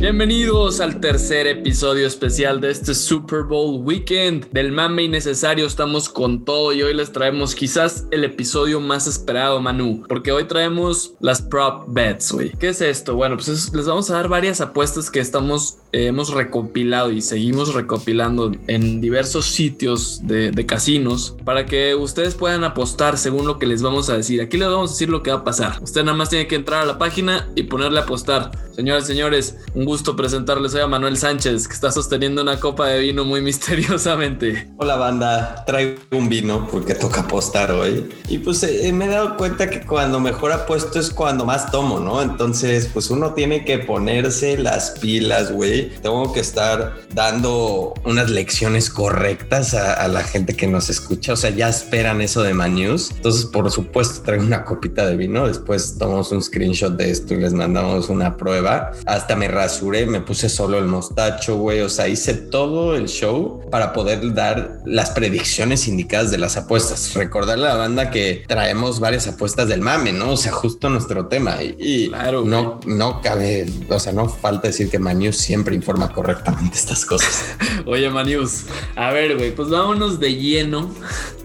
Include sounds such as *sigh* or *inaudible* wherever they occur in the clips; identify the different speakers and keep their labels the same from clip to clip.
Speaker 1: Bienvenidos al tercer episodio especial de este Super Bowl Weekend del mame innecesario. Estamos con todo y hoy les traemos quizás el episodio más esperado, Manu, porque hoy traemos las prop bets, güey. ¿Qué es esto? Bueno, pues les vamos a dar varias apuestas que estamos hemos recopilado y seguimos recopilando en diversos sitios de, casinos para que ustedes puedan apostar según lo que les vamos a decir. Aquí les vamos a decir lo que va a pasar. Usted nada más tiene que entrar a la página y ponerle a apostar. Señoras y señores, un gusto presentarles hoy a Manuel Sánchez, que está sosteniendo una copa de vino muy *laughs* misteriosamente.
Speaker 2: Hola banda, traigo un vino porque toca apostar hoy. Y pues eh, me he dado cuenta que cuando mejor apuesto es cuando más tomo, ¿no? Entonces, pues uno tiene que ponerse las pilas, güey. Tengo que estar dando unas lecciones correctas a, la gente que nos escucha. O sea, ya esperan eso de Manus. Entonces, por supuesto, traigo una copita de vino. Después tomamos un screenshot de esto y les mandamos una prueba. Hasta me rasuré, me puse solo el mostacho, güey. O sea, hice todo el show para poder dar las predicciones indicadas de las apuestas. Recordarle a la banda que traemos varias apuestas del mame, ¿no? O sea, justo nuestro tema. Y, claro, no, no cabe, o sea, no falta decir que Manus siempre informa correctamente estas cosas. *laughs*
Speaker 1: Oye, Manius, a ver, güey, pues vámonos de lleno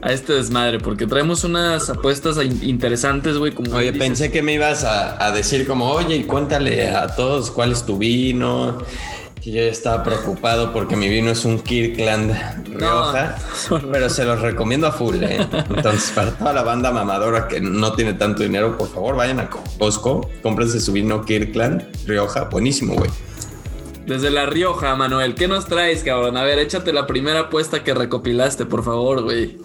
Speaker 1: a este desmadre, porque traemos unas apuestas interesantes, güey. Como
Speaker 2: oye, pensé que me ibas a, a decir como, oye, cuéntale a todos cuál es tu vino yo estaba preocupado porque mi vino es un Kirkland Rioja, *laughs* pero se los recomiendo a full. ¿eh? Entonces, para toda la banda mamadora que no tiene tanto dinero, por favor, vayan a Costco, cómprense su vino Kirkland Rioja, buenísimo, güey.
Speaker 1: Desde La Rioja, Manuel, ¿qué nos traes, cabrón? A ver, échate la primera apuesta que recopilaste, por favor, güey.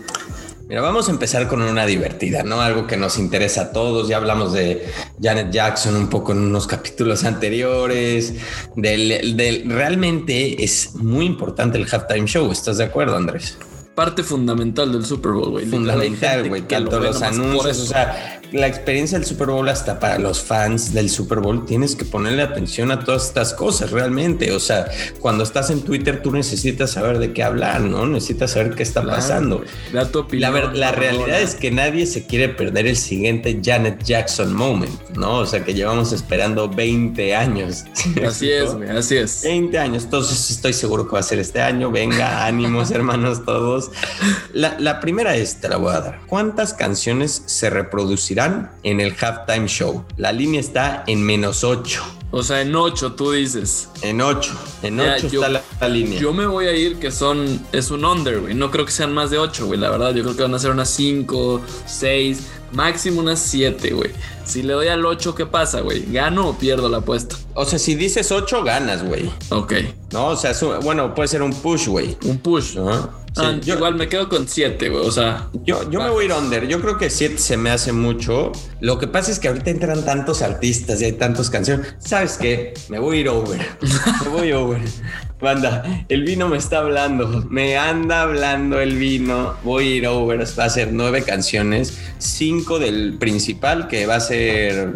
Speaker 2: Mira, vamos a empezar con una divertida, ¿no? Algo que nos interesa a todos. Ya hablamos de Janet Jackson un poco en unos capítulos anteriores. Del, del realmente es muy importante el halftime show. ¿Estás de acuerdo, Andrés?
Speaker 1: Parte fundamental del Super Bowl, güey.
Speaker 2: Fundamental, güey. Tanto los anuncios, o sea, la experiencia del Super Bowl hasta para los fans del Super Bowl tienes que ponerle atención a todas estas cosas realmente. O sea, cuando estás en Twitter tú necesitas saber de qué hablar, ¿no? Necesitas saber qué está pasando. la, la realidad es que nadie se quiere perder el siguiente Janet Jackson moment, ¿no? O sea, que llevamos esperando 20 años. *laughs*
Speaker 1: Así es, güey, así es.
Speaker 2: 20 años, entonces estoy seguro que va a ser este año. Venga, ánimos *laughs* hermanos todos. La, la primera es, te la voy a dar. ¿Cuántas canciones se reproducirán? en el halftime show. La línea está en menos 8.
Speaker 1: O sea, en 8 tú dices.
Speaker 2: En 8. En 8 está la, línea.
Speaker 1: Yo me voy a ir que son. Es un under, güey. No creo que sean más de 8, güey. La verdad, yo creo que van a ser unas 5, 6, máximo unas 7, güey. Si le doy al 8, ¿qué pasa, güey? ¿Gano o pierdo la apuesta?
Speaker 2: O sea, si dices 8, ganas, güey.
Speaker 1: Ok.
Speaker 2: No, o sea, bueno, puede ser un push, güey.
Speaker 1: Un push. Ah, yo, igual me quedo con 7, güey. O sea,
Speaker 2: yo, yo me voy a ir under. Yo creo que 7 se me hace mucho. Lo que pasa es que ahorita entran tantos artistas y hay tantas canciones. ¿Sabes qué? Me voy a ir over. me voy over. *laughs* Banda, el vino me está hablando. Me anda hablando el vino. Voy a ir over. Va a ser 9 canciones. 5 del principal, que va a ser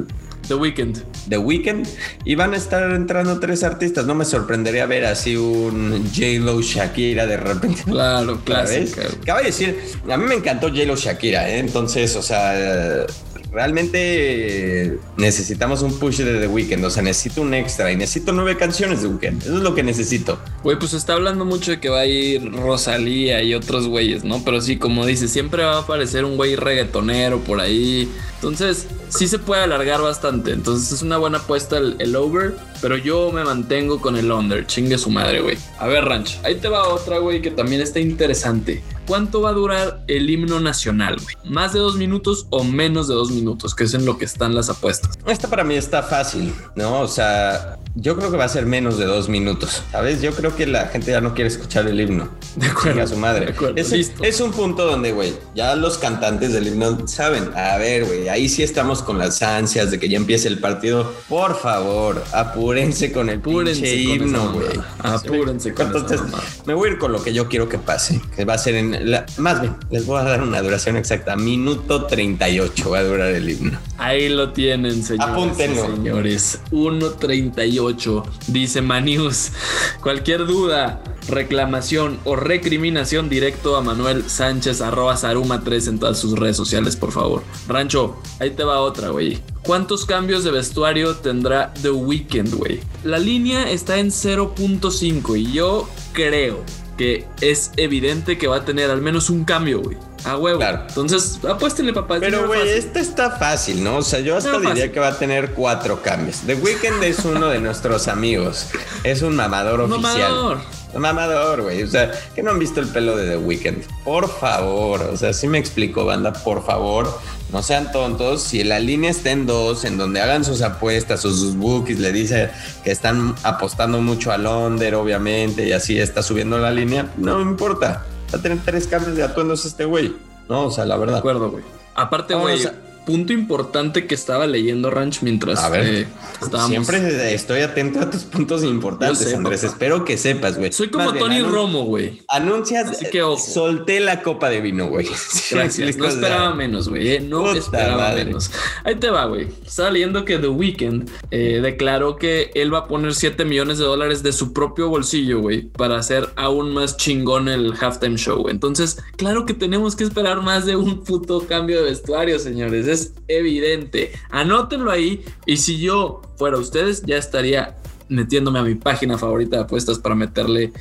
Speaker 1: The Weeknd.
Speaker 2: The Weeknd. Y van a estar entrando tres artistas. No me sorprendería ver así un J-Lo Shakira de repente.
Speaker 1: Claro, claro.
Speaker 2: Acaba de decir, a mí me encantó J-Lo Shakira, ¿eh? entonces, o sea, realmente necesitamos un push de The Weeknd. O sea, necesito un extra y necesito nueve canciones de Weeknd. Eso es lo que necesito.
Speaker 1: Güey, pues está hablando mucho de que va a ir Rosalía y otros güeyes, ¿no? Pero sí, como dice, siempre va a aparecer un güey reggaetonero por ahí. Entonces, sí se puede alargar bastante. Entonces, es una buena apuesta el, over. Pero yo me mantengo con el under. Chingue su madre, güey. A ver, Ranch. Ahí te va otra, güey, que también está interesante. ¿Cuánto va a durar el himno nacional, güey? ¿Más de dos minutos o menos de dos minutos? Que es en lo que están las apuestas.
Speaker 2: Esta para mí está fácil, ¿no? O sea, yo creo que va a ser menos de dos minutos, ¿sabes? Yo creo que la gente ya no quiere escuchar el himno. *laughs*
Speaker 1: De acuerdo.
Speaker 2: A su madre.
Speaker 1: De acuerdo,
Speaker 2: es, es un punto donde, güey, ya los cantantes del himno saben, a ver, güey, ahí sí estamos con las ansias de que ya empiece el partido. Por favor, apúrense con el apúrense himno, güey.
Speaker 1: Apúrense con
Speaker 2: Entonces, me voy a ir con lo que yo quiero que pase, que va a ser en más bien, les voy a dar una duración exacta. Minuto 38 va a durar el himno.
Speaker 1: Ahí lo tienen, señores.
Speaker 2: Apúntenlo.
Speaker 1: Señores, 1.38, dice Manius. *laughs* Cualquier duda, reclamación o recriminación directo a Manuel Sánchez arroba Saruma 3 en todas sus redes sociales, por favor. Rancho, ahí te va otra, güey. ¿cuántos cambios de vestuario tendrá The Weeknd, güey? La línea está en 0.5 y yo creo que es evidente que va a tener al menos un cambio, güey. A huevo.
Speaker 2: Claro.
Speaker 1: Entonces, apuéstenle, papá.
Speaker 2: Pero, güey, este está fácil, ¿no? O sea, yo hasta
Speaker 1: No,
Speaker 2: diría
Speaker 1: fácil.
Speaker 2: que va a tener cuatro cambios. The Weeknd es uno de nuestros amigos. Es un mamador oficial.
Speaker 1: mamador.
Speaker 2: Mamador, güey. O sea, que no han visto el pelo de The Weeknd. Por favor. O sea, sí me explico, banda. Por favor. No sean tontos. Si la línea está en dos, en donde hagan sus apuestas o sus bookies, le dice que están apostando mucho a Londres, obviamente, y así está subiendo la línea, no me importa. Va a tener tres cambios de atuendos este güey. No, o sea, la
Speaker 1: De
Speaker 2: verdad.
Speaker 1: acuerdo, güey. Aparte, güey, punto importante que estaba leyendo Ranch mientras
Speaker 2: A ver,
Speaker 1: eh, estábamos.
Speaker 2: siempre estoy atento a tus puntos importantes,
Speaker 1: sé,
Speaker 2: Andrés.
Speaker 1: papá.
Speaker 2: Espero que sepas, güey.
Speaker 1: Soy como
Speaker 2: Más
Speaker 1: Tony Romo, güey.
Speaker 2: Anuncias,
Speaker 1: Así que ojo.
Speaker 2: solté la copa de vino, güey. *laughs*
Speaker 1: Gracias. No esperaba menos, güey. eh, No
Speaker 2: Puta
Speaker 1: esperaba
Speaker 2: madre.
Speaker 1: menos. Ahí te va, güey. Estaba leyendo que The Weeknd eh, declaró que él va a poner 7 millones de dólares de su propio bolsillo, güey, para hacer aún más chingón el halftime show. güey. Entonces, claro que tenemos que esperar más de un puto cambio de vestuario, señores. Es evidente. Anótenlo ahí. Y si yo fuera ustedes, ya estaría metiéndome a mi página favorita de apuestas para meterle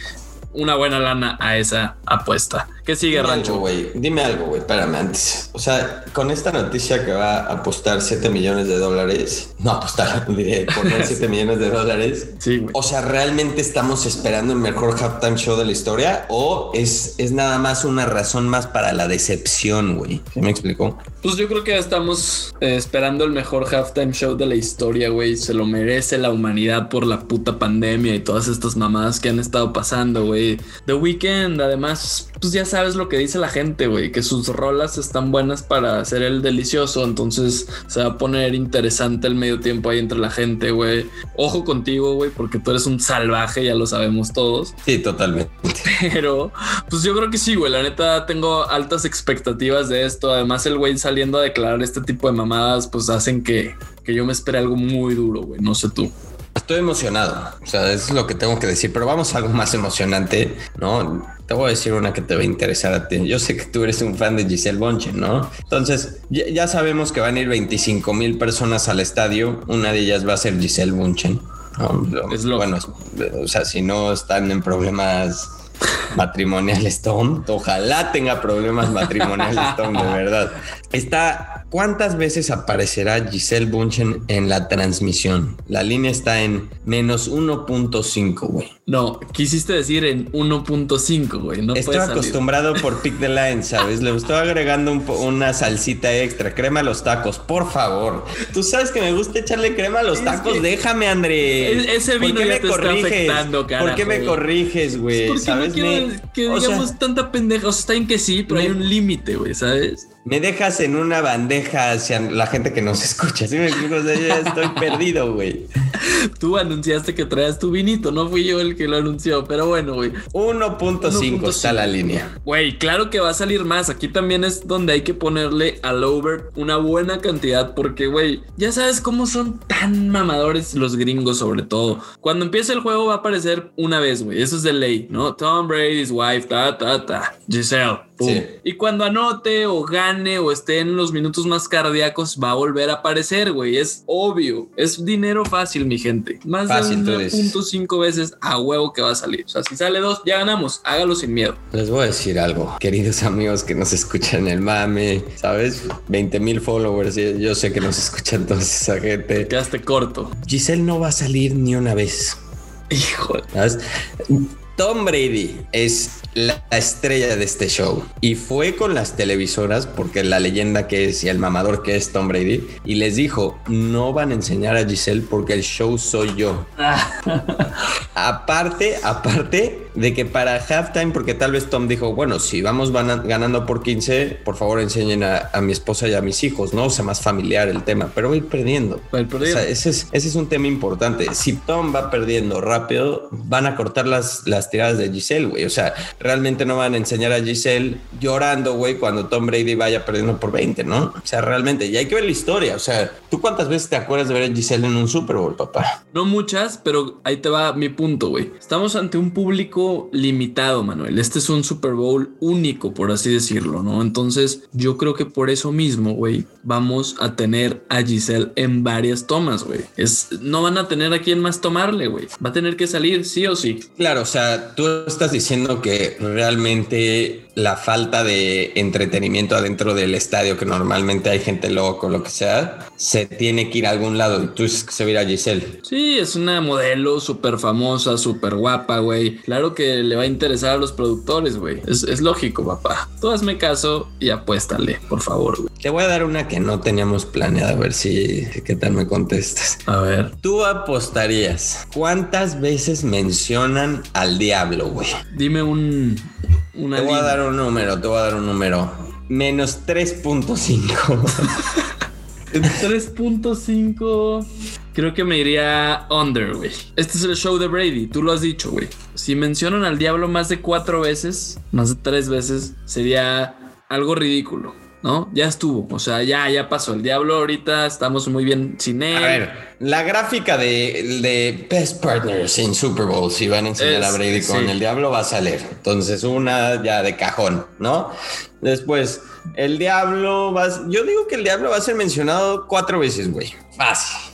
Speaker 1: una buena lana a esa apuesta. ¿Qué sigue,
Speaker 2: Dime
Speaker 1: Rancho?
Speaker 2: güey. Dime algo, güey. Espérame antes. O sea, con esta noticia que va a apostar 7 millones de dólares. No apostar, *laughs* diré, poner *laughs* 7 millones de dólares.
Speaker 1: Sí, güey.
Speaker 2: O sea, ¿realmente estamos esperando el mejor halftime show de la historia? ¿O es, es nada más una razón más para la decepción, güey? ¿Sí me explicó?
Speaker 1: Pues yo creo que estamos eh, esperando el mejor halftime show de la historia, güey. Se lo merece la humanidad por la puta pandemia y todas estas mamadas que han estado pasando, güey. The Weeknd, además, pues ya sabes lo que dice la gente, güey, que sus rolas están buenas para hacer el delicioso. Entonces se va a poner interesante el medio tiempo ahí entre la gente, güey. Ojo contigo, güey, porque tú eres un salvaje, ya lo sabemos todos.
Speaker 2: Sí, totalmente. *laughs*
Speaker 1: Pero, pues yo creo que sí, güey. La neta, tengo altas expectativas de esto. Además, el güey saliendo a declarar este tipo de mamadas, pues hacen que, que yo me espere algo muy duro, güey. No sé tú.
Speaker 2: Estoy emocionado, o sea, eso es lo que tengo que decir, pero vamos a algo más emocionante, ¿no? Te voy a decir una que te va a interesar a ti. Yo sé que tú eres un fan de Giselle Bonchen, ¿no? Entonces, ya, ya sabemos que van a ir 25 mil personas al estadio, una de ellas va a ser Giselle. Lo-
Speaker 1: Es lógico.
Speaker 2: bueno, o sea, si no están en problemas matrimoniales Tom, ojalá tenga problemas matrimoniales Tom, de verdad. Está, ¿cuántas veces aparecerá Giselle Bunchen en la transmisión? La línea está en menos 1.5, güey.
Speaker 1: No, quisiste decir en 1.5, güey. No
Speaker 2: Estoy acostumbrado por Pick the Line, ¿sabes? Le estoy agregando un una salsita extra, crema a los tacos, por favor. Tú sabes que me gusta echarle crema a los
Speaker 1: Es
Speaker 2: tacos,
Speaker 1: que-
Speaker 2: déjame, Andrés.
Speaker 1: E- ese
Speaker 2: ¿Por
Speaker 1: vino
Speaker 2: qué
Speaker 1: ya
Speaker 2: me
Speaker 1: te está
Speaker 2: corriges?
Speaker 1: afectando,
Speaker 2: ¿Por qué me corriges, güey?
Speaker 1: Porque no
Speaker 2: ¿Sabes?
Speaker 1: quiero
Speaker 2: Me-
Speaker 1: que
Speaker 2: o sea,
Speaker 1: digamos tanta pendeja. O sea, está en que sí, pero
Speaker 2: me-
Speaker 1: hay un límite, güey, ¿sabes?
Speaker 2: Me dejas en una bandeja hacia la gente que nos escucha. ¿Sí me explico? O sea, yo ya estoy *laughs* perdido, güey.
Speaker 1: Tú anunciaste que traías tu vinito, no fui yo el que lo anunció, pero bueno, güey.
Speaker 2: 1.5 está la línea.
Speaker 1: Güey, claro que va a salir más. Aquí también es donde hay que ponerle al over una buena cantidad porque, güey, ya sabes cómo son tan mamadores los gringos sobre todo. Cuando empieza el juego va a aparecer una vez, güey. Eso es de ley, ¿no? Tom Brady's wife, ta, ta, ta. Giselle.
Speaker 2: Sí.
Speaker 1: Y cuando anote o gane o esté en los minutos más cardíacos va a volver a aparecer, güey. Es obvio. Es dinero fácil, mi gente. Más
Speaker 2: Fácil,
Speaker 1: de
Speaker 2: dices.
Speaker 1: 1.5 veces a huevo que va a salir. O sea, si sale dos, ya ganamos. Hágalo sin miedo.
Speaker 2: Les voy a decir algo, queridos amigos que nos escuchan el mame, ¿sabes? 20 mil followers, yo sé que nos escuchan toda esa gente.
Speaker 1: Quedaste corto.
Speaker 2: Giselle no va a salir ni una vez.
Speaker 1: Hijo de-
Speaker 2: ¿sabes? Tom Brady es la estrella de este show y fue con las televisoras porque la leyenda que es y el mamador que es Tom Brady y les dijo no van a enseñar a Giselle porque el show soy yo. *laughs* aparte, aparte de que para halftime, porque tal vez Tom dijo, bueno, si vamos ganando por 15, por favor enseñen a, a mi esposa y a mis hijos, ¿no? O sea, más familiar el tema, pero voy perdiendo.
Speaker 1: A ir
Speaker 2: O
Speaker 1: perdiendo.
Speaker 2: sea, ese es, ese es un tema importante. Si Tom va perdiendo rápido, van a cortar las, las tiradas de Giselle, güey. O sea, realmente no van a enseñar a Giselle llorando, güey, cuando Tom Brady vaya perdiendo por 20, ¿no? O sea, realmente, y hay que ver la historia. O sea, ¿tú cuántas veces te acuerdas de ver a Giselle en un Super Bowl, papá?
Speaker 1: No muchas, pero ahí te va mi punto, güey. Estamos ante un público algo limitado, Manuel. Este es un Super Bowl único, por así decirlo, ¿no? Entonces, yo creo que por eso mismo, güey, vamos a tener a Giselle en varias tomas, güey. Es, no van a tener a quién más tomarle, güey. Va a tener que salir sí o sí.
Speaker 2: Claro, o sea, tú estás diciendo que realmente la falta de entretenimiento adentro del estadio, que normalmente hay gente loco, lo que sea, se tiene que ir a algún lado. Tú dices que se va a ir a Giselle.
Speaker 1: Sí, es una modelo súper famosa, súper guapa, güey. Claro que le va a interesar a los productores, güey. Es, es lógico, papá. Tú hazme caso y apuéstale, por favor, güey.
Speaker 2: Te voy a dar una que no teníamos planeada, a ver si qué tal me contestas.
Speaker 1: A ver.
Speaker 2: Tú apostarías. ¿Cuántas veces mencionan al diablo, güey?
Speaker 1: Dime un. Una
Speaker 2: Te voy a dar un número, te voy a dar un número. Menos 3.5.
Speaker 1: 3.5. Creo que me iría under, güey. Este es el show de Brady, tú lo has dicho, güey. Si mencionan al diablo más de cuatro veces, más de tres veces, sería algo ridículo, ¿no? Ya estuvo, o sea, ya, ya pasó. El diablo ahorita estamos muy bien sin él.
Speaker 2: A ver, la gráfica de, de Best Partners en Super Bowl, si van a enseñar
Speaker 1: Es-
Speaker 2: a Brady con
Speaker 1: sí.
Speaker 2: el diablo, va a salir. Entonces, una ya de cajón, ¿no? Después, el diablo va a- Yo digo que el diablo va a ser mencionado cuatro veces, güey. Fácil.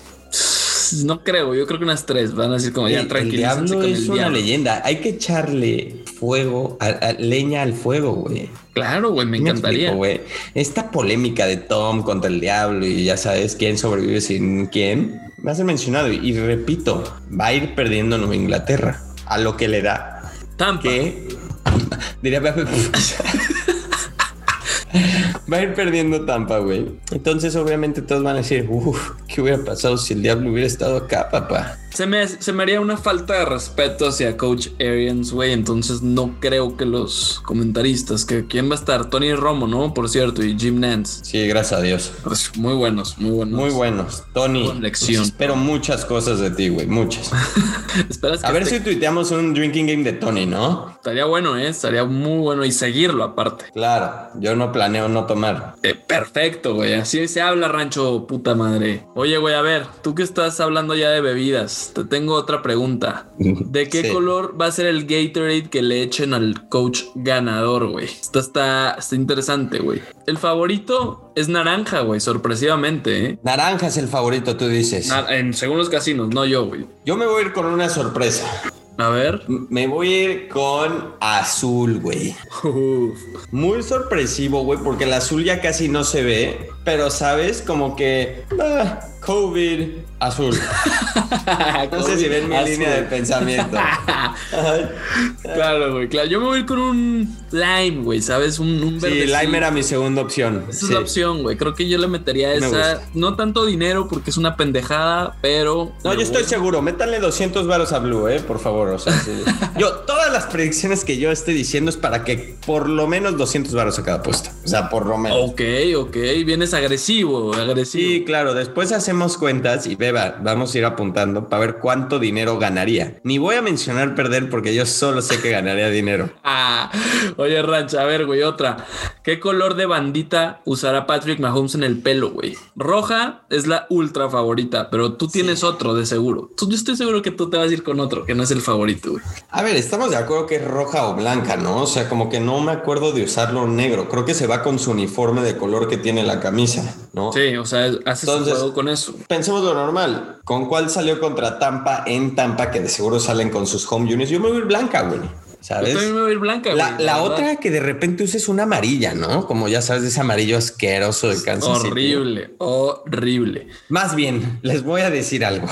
Speaker 2: *laughs*
Speaker 1: No creo, yo creo que unas tres van a decir como ya
Speaker 2: el, el diablo es
Speaker 1: el
Speaker 2: una
Speaker 1: diablo.
Speaker 2: leyenda. Hay que echarle fuego, a- a- leña al fuego, güey.
Speaker 1: Claro, güey, me
Speaker 2: Me
Speaker 1: encantaría.
Speaker 2: explico, güey. Esta polémica de Tom contra el diablo y ya sabes quién sobrevive sin quién, a ser mencionado. Y, repito, va a ir perdiendo Nueva Inglaterra a lo que le da.
Speaker 1: Tampa.
Speaker 2: Que *laughs* diría *laughs* Va a ir perdiendo Tampa, güey. Entonces, obviamente, todos van a decir, uff, ¿qué hubiera pasado si el diablo hubiera estado acá, papá?
Speaker 1: Se me, se me haría una falta de respeto hacia Coach Arians, güey. Entonces no creo que los comentaristas, que quién va a estar, Tony Romo, ¿no? Por cierto, y Jim Nance.
Speaker 2: Sí, gracias a Dios.
Speaker 1: Pues muy buenos, muy buenos.
Speaker 2: Muy buenos. Tony,
Speaker 1: Con lección.
Speaker 2: espero muchas cosas de ti, güey. Muchas. *laughs*
Speaker 1: Esperas
Speaker 2: A ver si tuiteamos un drinking game de Tony, ¿no?
Speaker 1: estaría bueno, ¿eh? Estaría muy bueno y seguirlo aparte.
Speaker 2: Claro, yo no planeo no tomar.
Speaker 1: Eh, perfecto, güey. Así se habla, rancho, puta madre. Oye, güey, a ver, tú que estás hablando ya de bebidas, te tengo otra pregunta. ¿De qué
Speaker 2: Sí.
Speaker 1: color va a ser el Gatorade que le echen al coach ganador, güey? Esta está, está interesante, güey. El favorito es naranja, güey, sorpresivamente, ¿eh?
Speaker 2: Naranja es el favorito, tú dices.
Speaker 1: Na- en, según los casinos, no yo, güey.
Speaker 2: Yo me voy a ir con una sorpresa.
Speaker 1: A ver.
Speaker 2: Me voy a ir con azul, güey.
Speaker 1: Uf.
Speaker 2: Muy sorpresivo, güey, porque el azul ya casi no se ve, pero sabes, como que ah, COVID azul. *laughs* No sé si ven mi
Speaker 1: Azul.
Speaker 2: línea de pensamiento. *laughs*
Speaker 1: Claro, güey, claro. Yo me voy a ir con un lime, güey, ¿sabes? Un, un
Speaker 2: Sí,
Speaker 1: verdecito.
Speaker 2: Lime era mi segunda opción.
Speaker 1: Esa
Speaker 2: Sí.
Speaker 1: es la opción, güey. Creo que yo le metería
Speaker 2: Me
Speaker 1: esa. No tanto dinero porque es una pendejada, pero.
Speaker 2: No, yo estoy seguro. Métanle 200 varos a Blue, eh, por favor. O sea, sí. *laughs* yo, todas las predicciones que yo estoy diciendo es para que por lo menos 200 varos a cada apuesta. O sea, por lo menos.
Speaker 1: Ok, ok. Vienes agresivo, agresivo.
Speaker 2: Sí, claro. Después hacemos cuentas y beba, vamos a ir apuntando para ver cuánto dinero ganaría. Ni voy a mencionar perder porque yo solo sé que ganaría dinero. *laughs*
Speaker 1: Ah, oye, Rancha, a ver, güey, otra. ¿Qué color de bandita usará Patrick Mahomes en el pelo, güey? Roja es la ultra favorita, pero tú tienes otro de seguro. Tú, yo estoy seguro que tú te vas a ir con otro, que no es el favorito, güey.
Speaker 2: A ver, estamos de acuerdo que es roja o blanca, ¿no? O sea, como que no me acuerdo de usarlo negro. Creo que se va con su uniforme de color que tiene la camisa, ¿no?
Speaker 1: Sí, o sea, haces
Speaker 2: Entonces-
Speaker 1: un juego con eso.
Speaker 2: Pensemos lo normal. ¿Con cuál salió contra Tampa en Tampa? Que de seguro salen con sus home units. Yo me voy a ir blanca, güey.
Speaker 1: Yo
Speaker 2: ¿Sabes?
Speaker 1: también me voy a ir blanca,
Speaker 2: La,
Speaker 1: güey,
Speaker 2: la
Speaker 1: verdad.
Speaker 2: otra que de repente uses una amarilla, ¿no? Como ya sabes, de ese amarillo asqueroso de Kansas City.
Speaker 1: Horrible, horrible.
Speaker 2: Más bien, les voy a decir algo.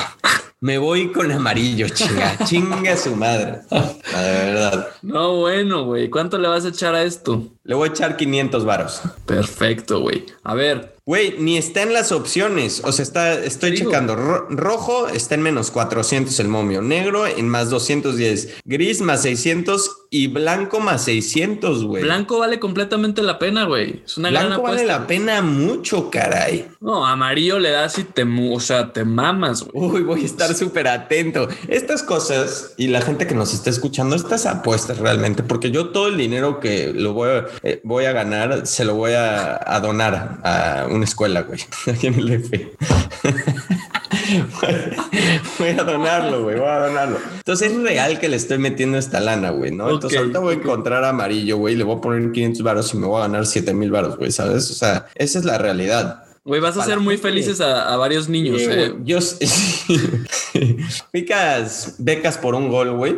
Speaker 2: Me voy con amarillo, chinga. *laughs* chinga su madre. La verdad.
Speaker 1: No, bueno, güey. ¿Cuánto le vas a echar a esto?
Speaker 2: Le voy a echar 500 varos.
Speaker 1: Perfecto, güey. A ver,
Speaker 2: Güey, ni está en las opciones. O sea, está, estoy checando. Ro- rojo está en menos 400 el momio. Negro en más 210. Gris más 600 y blanco más 600, güey.
Speaker 1: blanco vale completamente la pena, güey. Es una gran
Speaker 2: Blanco vale
Speaker 1: apuesta.
Speaker 2: la pena mucho, caray.
Speaker 1: No, amarillo le das y te, o sea, te mamas, güey.
Speaker 2: Uy, voy a estar súper atento. Estas cosas y la gente que nos está escuchando, estas apuestas realmente, porque yo todo el dinero que lo voy a, eh, voy a ganar, se lo voy a, a donar a una escuela, güey, *laughs* aquí en el F. voy a donarlo, güey, voy a donarlo. Entonces es real que le estoy metiendo esta lana, güey, ¿no? Entonces ahorita voy a encontrar amarillo, güey, le voy a poner 500 varos y me voy a ganar 7 mil varos, güey, ¿sabes? O sea, esa es la realidad.
Speaker 1: Güey, vas a hacer muy felices a, a varios niños,
Speaker 2: Sí,
Speaker 1: eh.
Speaker 2: güey, Yo *laughs* picas becas por un gol, güey.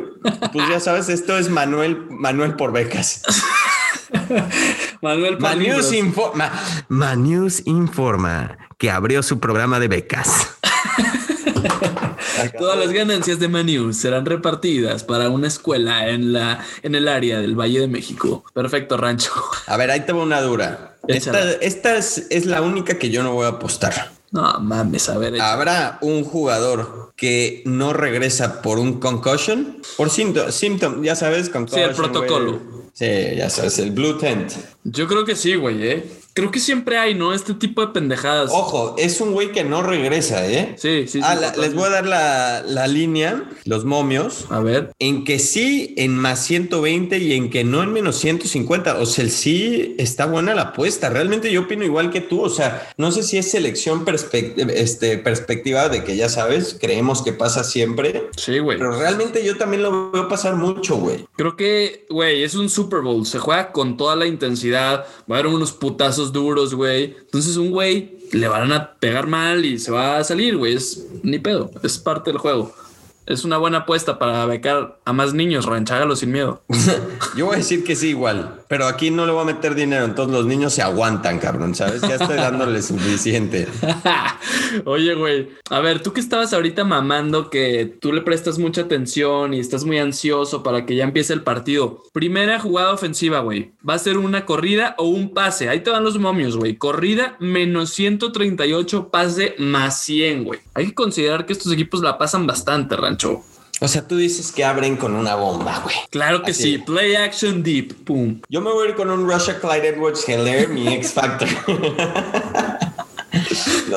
Speaker 2: Pues ya sabes, esto es Manuel, Manuel por becas. *laughs* *laughs*
Speaker 1: Manuel Palindros.
Speaker 2: informa, Manus informa que abrió su programa de becas. *laughs*
Speaker 1: Todas las ganancias de Manu serán repartidas para una escuela en la en el área del Valle de México. Perfecto, Rancho.
Speaker 2: A ver, ahí te va una dura. Esta, es, es la única que yo no voy a apostar.
Speaker 1: No mames, a ver.
Speaker 2: Habrá un jugador que no regresa por un concussion, por síntoma, ya sabes, concussion.
Speaker 1: protocolo.
Speaker 2: güey. Sí, ya sabes, el blue tent.
Speaker 1: Yo creo que sí, güey, eh. Creo que siempre hay, ¿no? Este tipo de pendejadas.
Speaker 2: Ojo, es un güey que no regresa, ¿eh?
Speaker 1: Sí, sí, sí.
Speaker 2: Ah, la- les voy a dar la, la línea, los momios.
Speaker 1: A ver.
Speaker 2: En que sí en más 120 y en que no en menos 150. O sea, el sí está buena la apuesta. Realmente yo opino igual que tú. O sea, no sé si es selección perspec- este, perspectiva de que ya sabes, creemos que pasa siempre.
Speaker 1: Sí, güey.
Speaker 2: Pero realmente yo también lo veo pasar mucho, güey.
Speaker 1: Creo que, güey, es un Super Bowl. Se juega con toda la intensidad. Va a haber unos putazos duros, güey. Entonces, un güey le van a pegar mal y se va a salir, güey. Es ni pedo. Es parte del juego. Es una buena apuesta para becar a más niños. Ranchágalo sin miedo. *laughs*
Speaker 2: Yo voy a decir que sí igual, pero aquí no le voy a meter dinero. Entonces los niños se aguantan, cabrón, ¿sabes? Ya estoy dándole suficiente. *laughs*
Speaker 1: Oye, güey. A ver, tú que estabas ahorita mamando que tú le prestas mucha atención y estás muy ansioso para que ya empiece el partido. Primera jugada ofensiva, güey. ¿Va a ser una corrida o un pase? Ahí te van los momios, güey. Corrida menos 138, pase más 100, güey. Hay que considerar que estos equipos la pasan bastante, Rancho.
Speaker 2: O sea, tú dices que abren con una bomba, güey.
Speaker 1: Claro que
Speaker 2: Así.
Speaker 1: sí. Play action deep. Pum.
Speaker 2: Yo me voy a ir con un Russia Clyde Edwards Heller, mi X Factor. *laughs*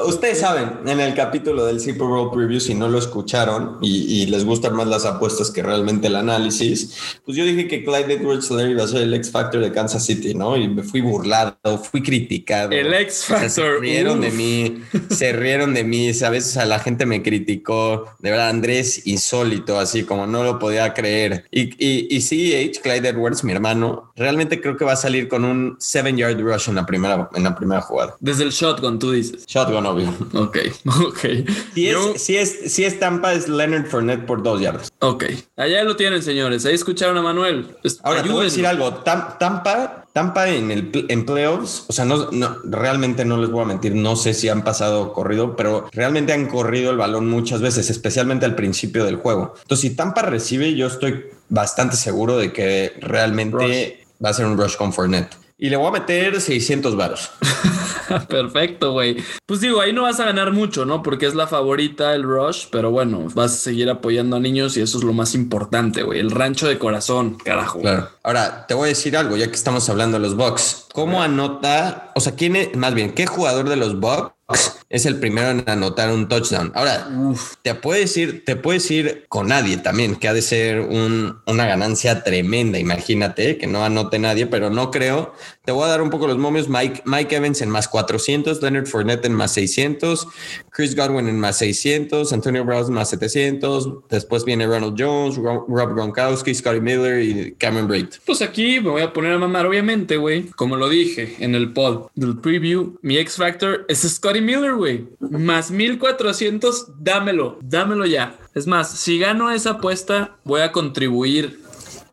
Speaker 2: Ustedes saben, en el capítulo del Super Bowl Preview, si no lo escucharon y, y les gustan más las apuestas que realmente el análisis, pues yo dije que Clyde Edwards Heller iba a ser el X Factor de Kansas City, ¿no? Y me fui burlado, fui criticado.
Speaker 1: El X
Speaker 2: O sea,
Speaker 1: Factor.
Speaker 2: se rieron de
Speaker 1: Uf.
Speaker 2: mí, se rieron de mí, ¿sabes? O sea, la gente me criticó. De verdad, Andrés, insólito, así como no lo podía creer. Y, y, y CH, Clyde Edwards, mi hermano, realmente creo que va a salir con un seven yard rush en la primera, en la primera jugada.
Speaker 1: Desde el shotgun, tú dices.
Speaker 2: Shotgun, obvio.
Speaker 1: Ok, *laughs* ok.
Speaker 2: Si es,
Speaker 1: Yo-
Speaker 2: si es, si es Tampa, es Leonard Fournette por dos yardas.
Speaker 1: Ok, allá lo tienen, señores. Ahí escucharon a Manuel.
Speaker 2: Ahora te voy a decir algo. Tam- Tampa, Tampa en el en playoffs, o sea, no, no, realmente no les voy a mentir, no sé si han pasado corrido, pero realmente han corrido el balón muchas veces, especialmente al principio del juego. Entonces, si Tampa recibe, yo estoy bastante seguro de que realmente va a ser un rush con Fournette. Y le voy a meter 600 varos. *laughs* *laughs*
Speaker 1: Perfecto, güey. Pues digo, ahí no vas a ganar mucho, ¿no? Porque es la favorita, el Rush, pero bueno, vas a seguir apoyando a niños y eso es lo más importante, güey. El rancho de corazón, carajo.
Speaker 2: Claro. Ahora, te voy a decir algo, ya que estamos hablando de los Bucks. ¿Cómo anota? O sea, ¿quién es, más bien, qué jugador de los Bucks es el primero en anotar un touchdown? Ahora,
Speaker 1: Uf,
Speaker 2: te puedes ir, te puedes ir con nadie también, que ha de ser un- una ganancia tremenda. Imagínate que no anote nadie, pero no creo. Te voy a dar un poco los momios. Mike, Mike Evans en más 400, Leonard Fournette en más 600, Chris Godwin en más 600, Antonio Brown en más 700. Después viene Ronald Jones, Ro- Rob Gronkowski, Scotty Miller y Cameron Braid.
Speaker 1: Pues aquí me voy a poner a mamar, obviamente, güey. Como lo dije en el pod del preview, mi X Factor es Scotty Miller, güey. Más 1400, dámelo, dámelo ya. Es más, si gano esa apuesta, voy a contribuir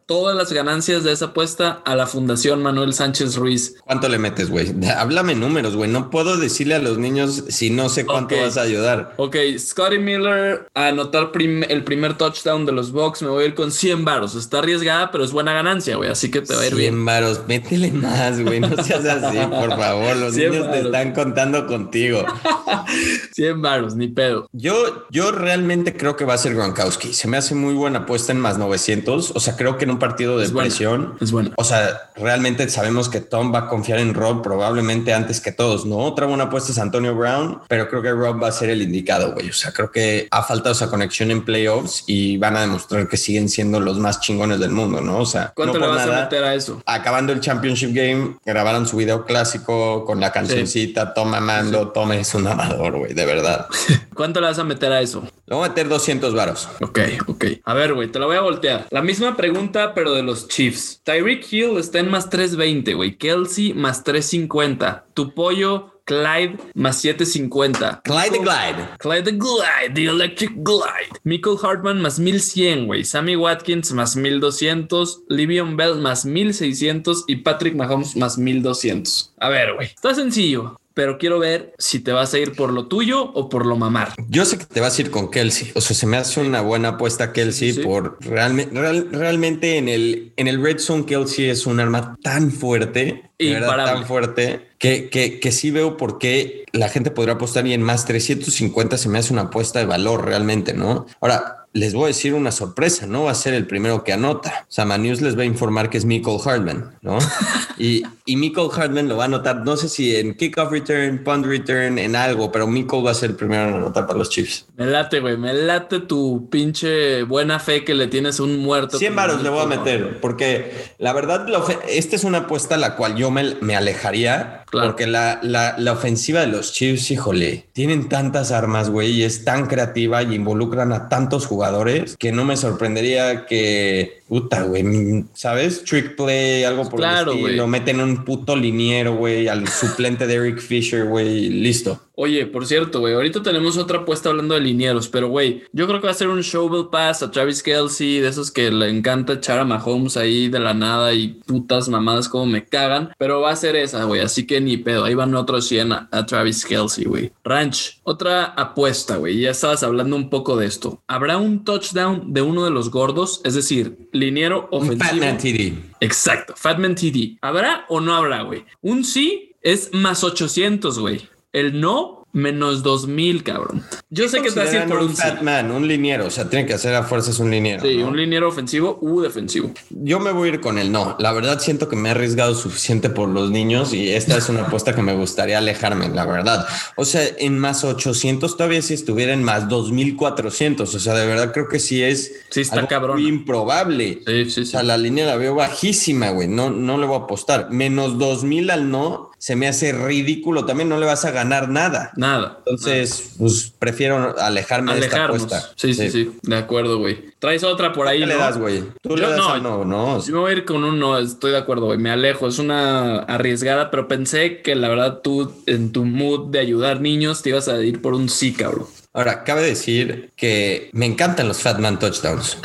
Speaker 1: todas las ganancias de esa apuesta a la Fundación Manuel Sánchez Ruiz.
Speaker 2: ¿Cuánto le metes, güey? Háblame números, güey. No puedo decirle a los niños si no sé cuánto vas a ayudar.
Speaker 1: Ok, Scotty Miller a anotar prim- el primer touchdown de los Bucks, me voy a ir con 100 varos. Está arriesgada, pero es buena ganancia, güey. Así que te va a ir bien.
Speaker 2: 100 varos, métele más, güey. No seas así, *laughs* por favor. Los
Speaker 1: 100
Speaker 2: niños te están contando contigo. *laughs*
Speaker 1: 100 varos, ni pedo.
Speaker 2: Yo, yo realmente creo que va a ser Gronkowski. Se me hace muy buena apuesta en más 900. O sea, creo que no un partido de
Speaker 1: Es buena.
Speaker 2: presión.
Speaker 1: Es bueno.
Speaker 2: O sea, realmente sabemos que Tom va a confiar en Rob probablemente antes que todos, ¿no? Otra buena apuesta es Antonio Brown, pero creo que Rob va a ser el indicado, güey. O sea, creo que ha faltado esa conexión en playoffs y van a demostrar que siguen siendo los más chingones del mundo, ¿no? O sea,
Speaker 1: ¿Cuánto
Speaker 2: no
Speaker 1: le vas
Speaker 2: nada,
Speaker 1: a meter a eso?
Speaker 2: Acabando el Championship Game, grabaron su video clásico con la cancioncita, Tom amando, Tom es un amador, güey, de verdad. *laughs*
Speaker 1: ¿Cuánto le vas a meter a eso?
Speaker 2: Le voy a meter 200 varos.
Speaker 1: Ok, ok. A ver, güey, te la voy a voltear. La misma pregunta, pero de los Chiefs. Tyreek Hill está en más 320, güey. Kelsey más 350. Tu pollo, Clyde más 750.
Speaker 2: Clyde the Glide.
Speaker 1: Clyde the Glide, the Electric Glide. Michael Hartman más 1100, güey. Sammy Watkins más 1200. Livion Bell más 1600. Y Patrick Mahomes más 1200. A ver, güey. Está sencillo. Pero quiero ver si te vas a ir por lo tuyo o por lo mamar.
Speaker 2: Yo sé que te vas a ir con Kelsey. O sea, se me hace una buena apuesta Kelsey
Speaker 1: Sí.
Speaker 2: por realme- real- realmente en el, en el Red Zone Kelsey es un arma tan fuerte, verdad,
Speaker 1: Imparable.
Speaker 2: tan fuerte, que, que, que sí veo por qué la gente podría apostar y en más 350 se me hace una apuesta de valor realmente, ¿no? Ahora, les voy a decir una sorpresa, no va a ser el primero que anota. O sea, Manius les va a informar que es Michael Hardman, ¿no? *laughs* y, y Michael Hardman lo va a anotar, no sé si en kickoff return, punt return, en algo, pero Michael va a ser el primero en anotar para los Chiefs.
Speaker 1: Me late, güey. Me late tu pinche buena fe que le tienes un muerto.
Speaker 2: 100
Speaker 1: como
Speaker 2: varos le voy a meter, porque la verdad, esta es una apuesta a la cual yo me, me alejaría,
Speaker 1: Claro.
Speaker 2: porque la, la, la ofensiva de los Chiefs, híjole, tienen tantas armas, güey, y es tan creativa y involucran a tantos jugadores que no me sorprendería que, puta, güey, ¿sabes? Trick play, algo por
Speaker 1: Claro,
Speaker 2: el estilo,
Speaker 1: güey.
Speaker 2: meten un puto liniero, güey, al *laughs* suplente de Eric Fisher, güey, listo.
Speaker 1: Oye, por cierto, güey, ahorita tenemos otra apuesta hablando de linieros, pero güey, yo creo que va a ser un shovel pass a Travis Kelsey, de esos que le encanta echar a Mahomes ahí de la nada y putas mamadas como me cagan, pero va a ser esa, güey, así que ni pedo, ahí van otros 100 a, a Travis Kelsey, güey. Ranch, otra apuesta, güey, ya estabas hablando un poco de esto. ¿Habrá un touchdown de uno de los gordos? Es decir, liniero ofensivo.
Speaker 2: Fatman TD.
Speaker 1: Exacto, Fatman TD. ¿Habrá o no habrá, güey? Un sí es más 800, güey. El no, menos 2000, cabrón. Yo sé que te vas a ir por
Speaker 2: un. Fatman, un liniero, o sea, tiene que hacer a fuerzas un liniero.
Speaker 1: Sí,
Speaker 2: ¿no?
Speaker 1: un liniero ofensivo u defensivo.
Speaker 2: Yo me voy a ir con el no. La verdad siento que me he arriesgado suficiente por los niños y esta es una apuesta que me gustaría alejarme, la verdad. O sea, en más 800 todavía si estuviera en más 2400. O sea, de verdad creo que sí es
Speaker 1: Sí, está
Speaker 2: algo
Speaker 1: cabrón.
Speaker 2: muy improbable.
Speaker 1: Sí, sí,
Speaker 2: O
Speaker 1: sí.
Speaker 2: sea, la línea la veo bajísima, güey. No, no le voy a apostar. Menos 2000 al no se me hace ridículo. También no le vas a ganar nada.
Speaker 1: Nada.
Speaker 2: Entonces, pues prefiero alejarme de esta apuesta.
Speaker 1: Sí, sí, sí, De acuerdo, güey. Traes otra por ahí,
Speaker 2: ¿Qué le
Speaker 1: ¿no?
Speaker 2: das, güey? Tú le
Speaker 1: Yo
Speaker 2: das
Speaker 1: no.
Speaker 2: al no, no.
Speaker 1: Yo me voy a ir con un no, estoy de acuerdo, güey. Me alejo, es una arriesgada, pero pensé que la verdad tú, en tu mood de ayudar niños, te ibas a ir por un sí, cabrón.
Speaker 2: Ahora, cabe decir que me encantan los Fatman touchdowns.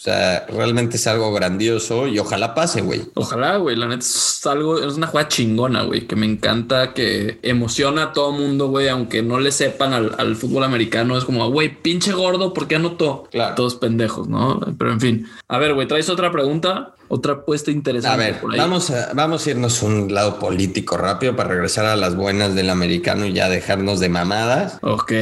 Speaker 2: O sea, realmente es algo grandioso y ojalá pase, güey.
Speaker 1: Ojalá, güey. La neta es algo, es una jugada chingona, güey. Que me encanta, que emociona a todo mundo, güey. Aunque no le sepan al, al fútbol americano. Es como, güey, pinche gordo, ¿por qué anotó?
Speaker 2: Claro.
Speaker 1: Todos pendejos, ¿no? Pero en fin. A ver, güey, ¿traes otra pregunta? Otra apuesta
Speaker 2: A
Speaker 1: interesante
Speaker 2: ver,
Speaker 1: por ahí.
Speaker 2: vamos a, vamos a irnos a un lado político rápido para regresar a las buenas del americano y ya dejarnos de mamadas.
Speaker 1: Ok.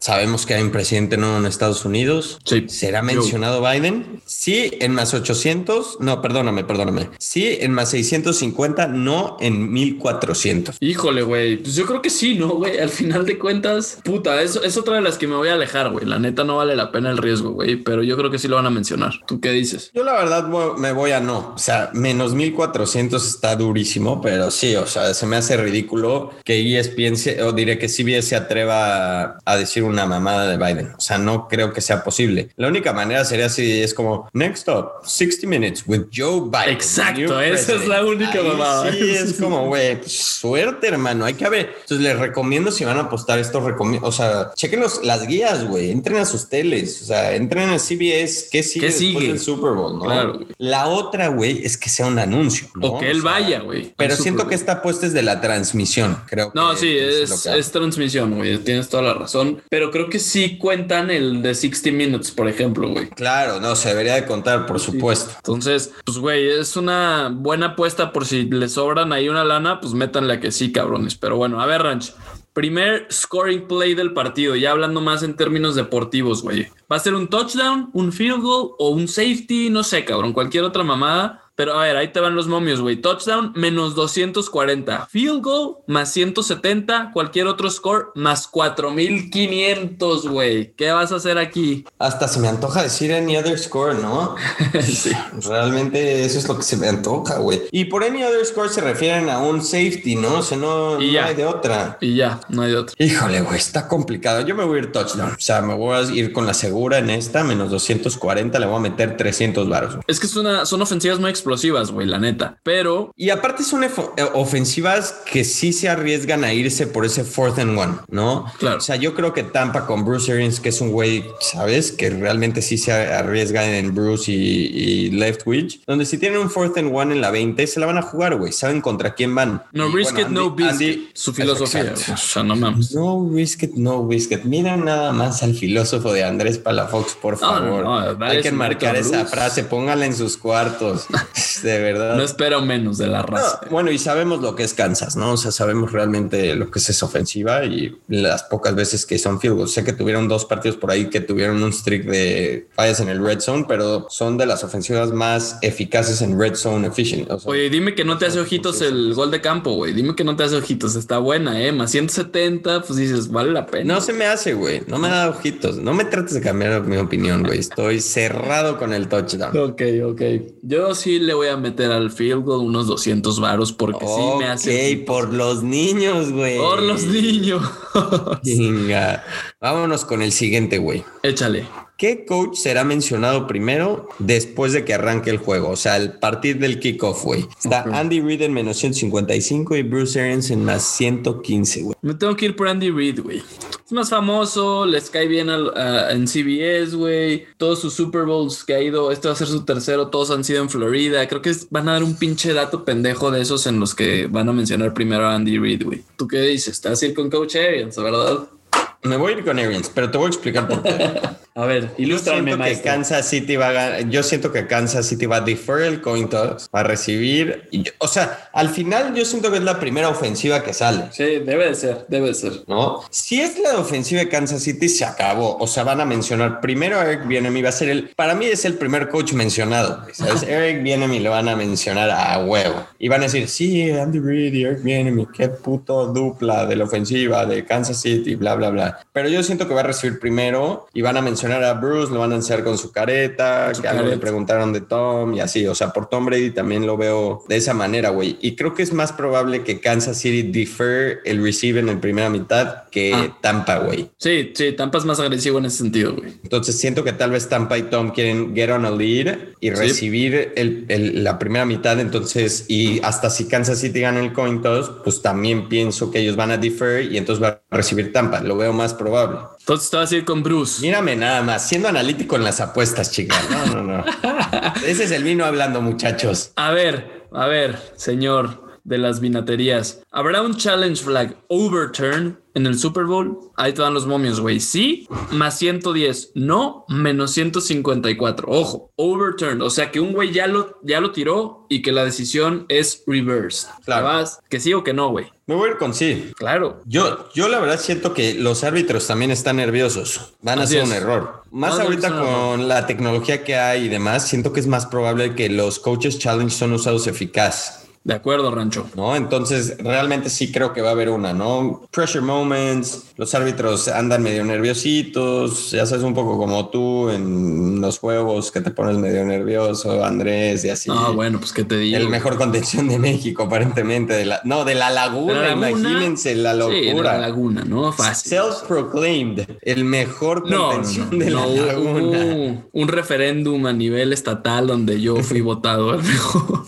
Speaker 2: Sabemos que hay un presidente nuevo en Estados Unidos.
Speaker 1: Sí.
Speaker 2: ¿Será
Speaker 1: Yo.
Speaker 2: mencionado Biden? Sí, en más 800. No, perdóname, perdóname. Sí, en más 650, no en 1400.
Speaker 1: Híjole, güey. Pues yo creo que sí, ¿no, güey? Al final de cuentas, puta, eso es otra de las que me voy a alejar, güey. La neta no vale la pena el riesgo, güey. Pero yo creo que sí lo van a mencionar. ¿Tú qué dices?
Speaker 2: Yo la verdad me voy a no. O sea, menos 1400 está durísimo, pero sí, o sea, se me hace ridículo que ESPN se- o diré que CBS se atreva a, decir una mamada de Biden. O sea, no creo que sea posible. La única manera sería si es como Next up, 60 minutes with Joe Biden.
Speaker 1: Exacto, esa es la
Speaker 2: president".
Speaker 1: única
Speaker 2: Ahí
Speaker 1: mamada.
Speaker 2: Sí, *laughs* es como, güey, suerte, hermano. Hay que ver. Entonces les recomiendo si van a apostar esto, recomiendo, o sea, chequen los- las guías, güey. Entren a sus teles, o sea, entren a CBS. ¿Qué sigue
Speaker 1: ¿Qué
Speaker 2: después
Speaker 1: sigue?
Speaker 2: del Super Bowl, no?
Speaker 1: Claro.
Speaker 2: La otra, güey, es que sea un anuncio. ¿no?
Speaker 1: O que él
Speaker 2: sea,
Speaker 1: vaya, güey.
Speaker 2: Pero siento
Speaker 1: Super
Speaker 2: que esta apuesta es de la transmisión, creo.
Speaker 1: No,
Speaker 2: que-
Speaker 1: sí,
Speaker 2: que
Speaker 1: es transmisión, güey. Tienes toda la razón. Pero creo que sí cuentan el de 60 Minutes, por ejemplo, güey.
Speaker 2: Claro, no, se debería de contar, por supuesto.
Speaker 1: Entonces, pues, güey, es una buena apuesta por si le sobran ahí una lana, pues métanle a que sí, cabrones. Pero bueno, a ver, Ranch. Primer scoring play del partido, ya hablando más en términos deportivos, güey. Va a ser un touchdown, un field goal o un safety, no sé, cabrón, cualquier otra mamada. Pero a ver, ahí te van los momios, güey. Touchdown menos 240. Field goal más 170. Cualquier otro score más 4500, güey. ¿Qué vas a hacer aquí?
Speaker 2: Hasta se me antoja decir any other score, ¿no? *laughs* sí. Realmente eso es lo que se me antoja, güey. Y por any other score se refieren a un safety, ¿no? O sea, no, no hay de otra.
Speaker 1: Y ya, no hay de otra.
Speaker 2: Híjole, güey, está complicado. Yo me voy a ir touchdown. O sea, me voy a ir con la segura en esta, menos 240. Le voy a meter 300 baros.
Speaker 1: Es que es una, son ofensivas muy explosivas, güey, la neta. Pero.
Speaker 2: Y aparte son ofensivas que sí se arriesgan a irse por ese fourth and one, ¿no?
Speaker 1: Claro.
Speaker 2: O sea, yo creo que Tampa con Bruce Arians, que es un güey, ¿sabes? Que realmente sí se arriesga en Bruce y, Leftwich, donde si tienen un fourth and one en la 20, se la van a jugar, güey. Saben contra quién van.
Speaker 1: No risk it, no biscuit. Su filosofía. O sea, no mames.
Speaker 2: No risk it, no biscuit. Mira nada más al filósofo de Andrés Palafox, por favor. Hay que marcar esa frase, póngala en sus cuartos. *laughs* *laughs* de verdad.
Speaker 1: No espero menos de la raza.
Speaker 2: bueno, y sabemos lo que es Kansas, ¿no? O sea, sabemos realmente lo que es esa ofensiva y las pocas veces que son field goals. Sé que tuvieron dos partidos por ahí que tuvieron un streak de fallas en el red zone, pero son de las ofensivas más eficaces en red zone efficient.
Speaker 1: Oye, dime que no te hace ojitos el gol de campo, güey. Dime que no te hace ojitos. Está buena, ¿eh? Más 170, pues dices, vale la pena.
Speaker 2: No se me hace, güey. No me da ojitos. No me trates de cambiar mi opinión, güey. Estoy cerrado con el touchdown.
Speaker 1: Ok, ok. Yo sí le voy a meter al field goal unos 200 varos porque sí me hace.
Speaker 2: Ok, por los niños, güey.
Speaker 1: Por los niños.
Speaker 2: Venga, vámonos con el siguiente, güey.
Speaker 1: Échale.
Speaker 2: ¿Qué coach será mencionado primero después de que arranque el juego? O sea, el partir del kickoff, güey. Está Andy Reid en menos 155 y Bruce Arians en más 115, güey.
Speaker 1: Me tengo que ir por Andy Reid, güey. Es más famoso, les cae bien en CBS, güey. Todos sus Super Bowls que ha ido, este va a ser su tercero, todos han sido en Florida. Creo que van a dar un pinche dato pendejo de esos en los que van a mencionar primero a Andy Reid, güey. ¿Tú qué dices? Estás a ir con Coach Arians, ¿verdad?
Speaker 2: Me voy a ir con Arians, pero te voy a explicar por qué. *laughs*
Speaker 1: a ver,
Speaker 2: ilústrame, yo siento que Kansas City va a ganar, yo siento que Kansas City va a defer el coin toss, va a recibir, o sea, al final yo siento que es la primera ofensiva que sale.
Speaker 1: Sí, debe de ser, debe de ser.
Speaker 2: ¿No? Si es la ofensiva de Kansas City, se acabó. O sea, van a mencionar primero a Eric Bienemy, va a ser el, para mí es el primer coach mencionado. ¿sabes? *laughs* Eric Bienemy lo van a mencionar a huevo. Y van a decir, sí, Andy Reid y Eric Bienemy, qué puto dupla de la ofensiva de Kansas City, bla, bla, bla. Pero yo siento que va a recibir primero y van a mencionar a Bruce, lo van a enseñar con su careta, que algo le preguntaron de Tom y así. O sea, por Tom Brady también lo veo de esa manera, güey. Y creo que es más probable que Kansas City defer el receive en la primera mitad que ah. Tampa, güey.
Speaker 1: Sí, sí, Tampa es más agresivo en ese sentido, güey.
Speaker 2: Entonces siento que tal vez Tampa y Tom quieren get on a lead y recibir el, la primera mitad. Entonces, y hasta si Kansas City gana el coin toss, pues también pienso que ellos van a defer y entonces va a recibir Tampa. Lo veo más probable.
Speaker 1: Entonces te vas a ir con Bruce.
Speaker 2: Mírame nada más, siendo analítico en las apuestas, chicas. No, no, no. *laughs* Ese es el vino hablando, muchachos.
Speaker 1: A ver, a ver, señor de las vinaterías. ¿Habrá un challenge flag overturn en el Super Bowl? Ahí te dan los momios, güey. Sí, más 110. No, menos 154. Ojo, overturn. O sea que un güey ya lo, ya lo tiró y que la decisión es reverse. Claro. Vas, que sí o que no, güey.
Speaker 2: Me voy a ir con sí.
Speaker 1: Claro.
Speaker 2: Yo, yo la verdad siento que los árbitros también están nerviosos. Van a hacer un error. Más ahorita con la tecnología que hay y demás, siento que es más probable que los coaches challenge son usados eficaz.
Speaker 1: De acuerdo, Rancho.
Speaker 2: No, entonces realmente sí creo que va a haber una, ¿no? Pressure moments, los árbitros andan medio nerviositos, ya sabes, un poco como tú en los juegos que te pones medio nervioso, Andrés y así.
Speaker 1: Ah, bueno, pues que te digo.
Speaker 2: El mejor contención de México, aparentemente. De la, no, de la laguna, imagínense la locura. Sí, de
Speaker 1: la laguna, ¿no? Fácil.
Speaker 2: Self-proclaimed, el mejor contención de la laguna.
Speaker 1: un referéndum a nivel estatal donde yo fui *laughs* votado el mejor.